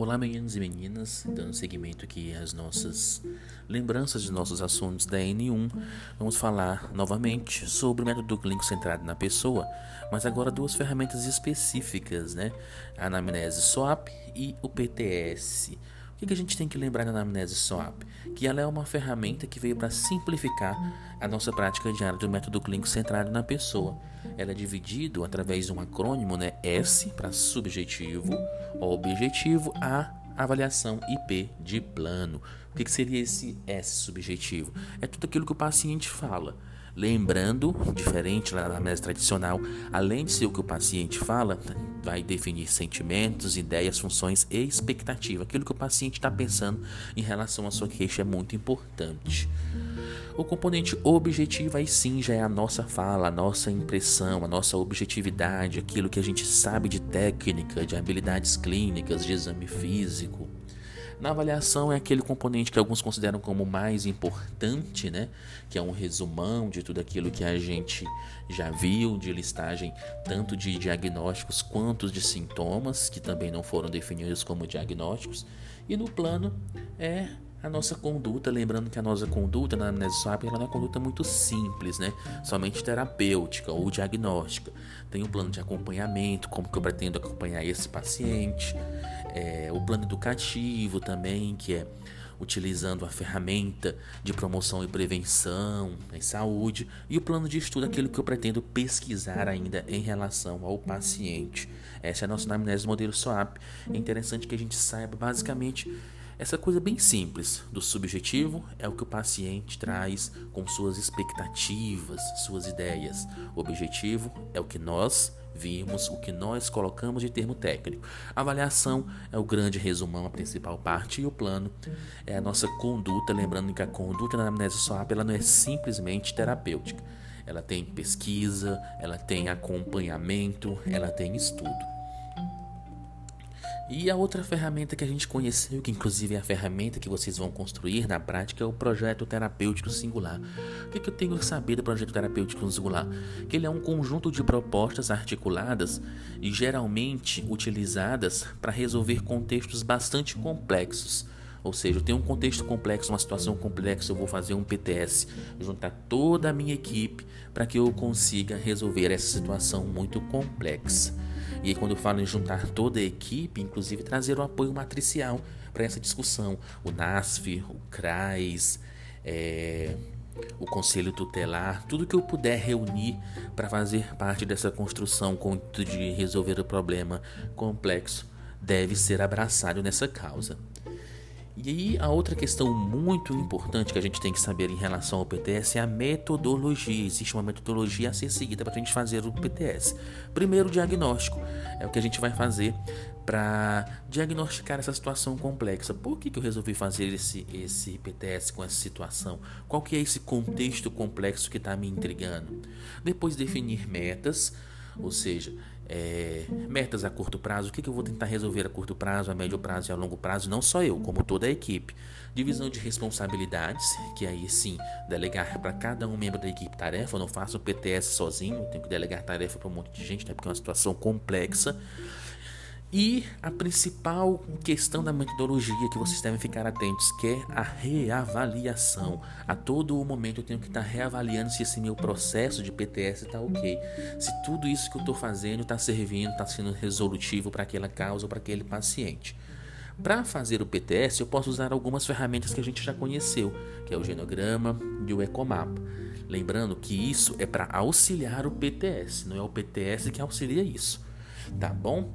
Olá, meninos e meninas, dando seguimento aqui às nossas lembranças de nossos assuntos da N1, vamos falar novamente sobre o método clínico centrado na pessoa, mas agora duas ferramentas específicas, né? A anamnese SWAP e o PTS. O que a gente tem que lembrar da anamnese SWAP? Que ela é uma ferramenta que veio para simplificar a nossa prática diária do método clínico centrado na pessoa. Ela é dividido através de um acrônimo, né? S para subjetivo, objetivo, A avaliação IP de plano. O que seria esse S subjetivo? É tudo aquilo que o paciente fala. Lembrando, diferente da anamnese tradicional, além de ser o que o paciente fala, vai definir sentimentos, ideias, funções e expectativa. Aquilo que o paciente está pensando em relação à sua queixa é muito importante. O componente objetivo aí sim já é a nossa fala, a nossa impressão, a nossa objetividade, aquilo que a gente sabe de técnica, de habilidades clínicas, de exame físico. Na avaliação é aquele componente que alguns consideram como mais importante, né? Que é um resumão de tudo aquilo que a gente já viu de listagem, tanto de diagnósticos quanto de sintomas, que também não foram definidos como diagnósticos. E no plano é a nossa conduta, lembrando que a nossa conduta na amnésia SWAP ela é uma conduta muito simples, né? Somente terapêutica ou diagnóstica. Tem um plano de acompanhamento, como que eu pretendo acompanhar esse paciente, é, o plano educativo também, que é utilizando a ferramenta de promoção e prevenção em saúde, e o plano de estudo, aquilo que eu pretendo pesquisar ainda em relação ao paciente. Essa é a nossa anamnese modelo SWAP. É interessante que a gente saiba basicamente essa coisa bem simples do subjetivo é o que o paciente traz com suas expectativas, suas ideias. O objetivo é o que nós vimos, o que nós colocamos de termo técnico. A avaliação é o grande resumão, a principal parte, e o plano é a nossa conduta. Lembrando que a conduta na amnésia SWAP ela não é simplesmente terapêutica. Ela tem pesquisa, ela tem acompanhamento, ela tem estudo. E a outra ferramenta que a gente conheceu, que inclusive é a ferramenta que vocês vão construir na prática, é o projeto terapêutico singular. O que, que eu tenho que saber do projeto terapêutico singular? Que ele é um conjunto de propostas articuladas e geralmente utilizadas para resolver contextos bastante complexos. Ou seja, eu tenho um contexto complexo, uma situação complexa, eu vou fazer um PTS, juntar toda a minha equipe para que eu consiga resolver essa situação muito complexa. E aí, quando eu falo em juntar toda a equipe, inclusive trazer o apoio matricial para essa discussão, o NASF, o CRAS, é, o Conselho Tutelar, tudo que eu puder reunir para fazer parte dessa construção com de resolver o problema complexo deve ser abraçado nessa causa. E aí, a outra questão muito importante que a gente tem que saber em relação ao PTS é a metodologia. Existe uma metodologia a ser seguida para a gente fazer o PTS. Primeiro, o diagnóstico. É o que a gente vai fazer para diagnosticar essa situação complexa. Por que, que eu resolvi fazer esse, esse PTS com essa situação? Qual que é esse contexto complexo que está me intrigando? Depois, definir metas, ou seja, é, metas a curto prazo, o que, que eu vou tentar resolver a curto prazo, a médio prazo e a longo prazo, não só eu, como toda a equipe. Divisão de responsabilidades, que aí sim, delegar para cada um membro da equipe tarefa, eu não faço o PTS sozinho, tenho que delegar tarefa para um monte de gente, né, porque é uma situação complexa. E a principal questão da metodologia que vocês devem ficar atentos, que é a reavaliação. A todo momento eu tenho que estar reavaliando se esse meu processo de PTS está ok. Se tudo isso que eu estou fazendo está servindo, está sendo resolutivo para aquela causa ou para aquele paciente. Para fazer o PTS, eu posso usar algumas ferramentas que a gente já conheceu, que é o genograma e o ecomapa. Lembrando que isso é para auxiliar o PTS, não é o PTS que auxilia isso. Tá bom?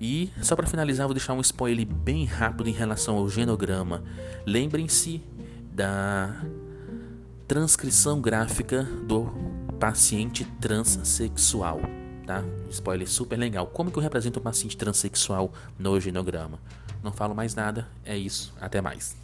E só para finalizar, vou deixar um spoiler bem rápido em relação ao genograma. Lembrem-se da transcrição gráfica do paciente transexual, tá? Spoiler super legal. Como que eu represento o paciente transexual no genograma? Não falo mais nada, é isso. Até mais.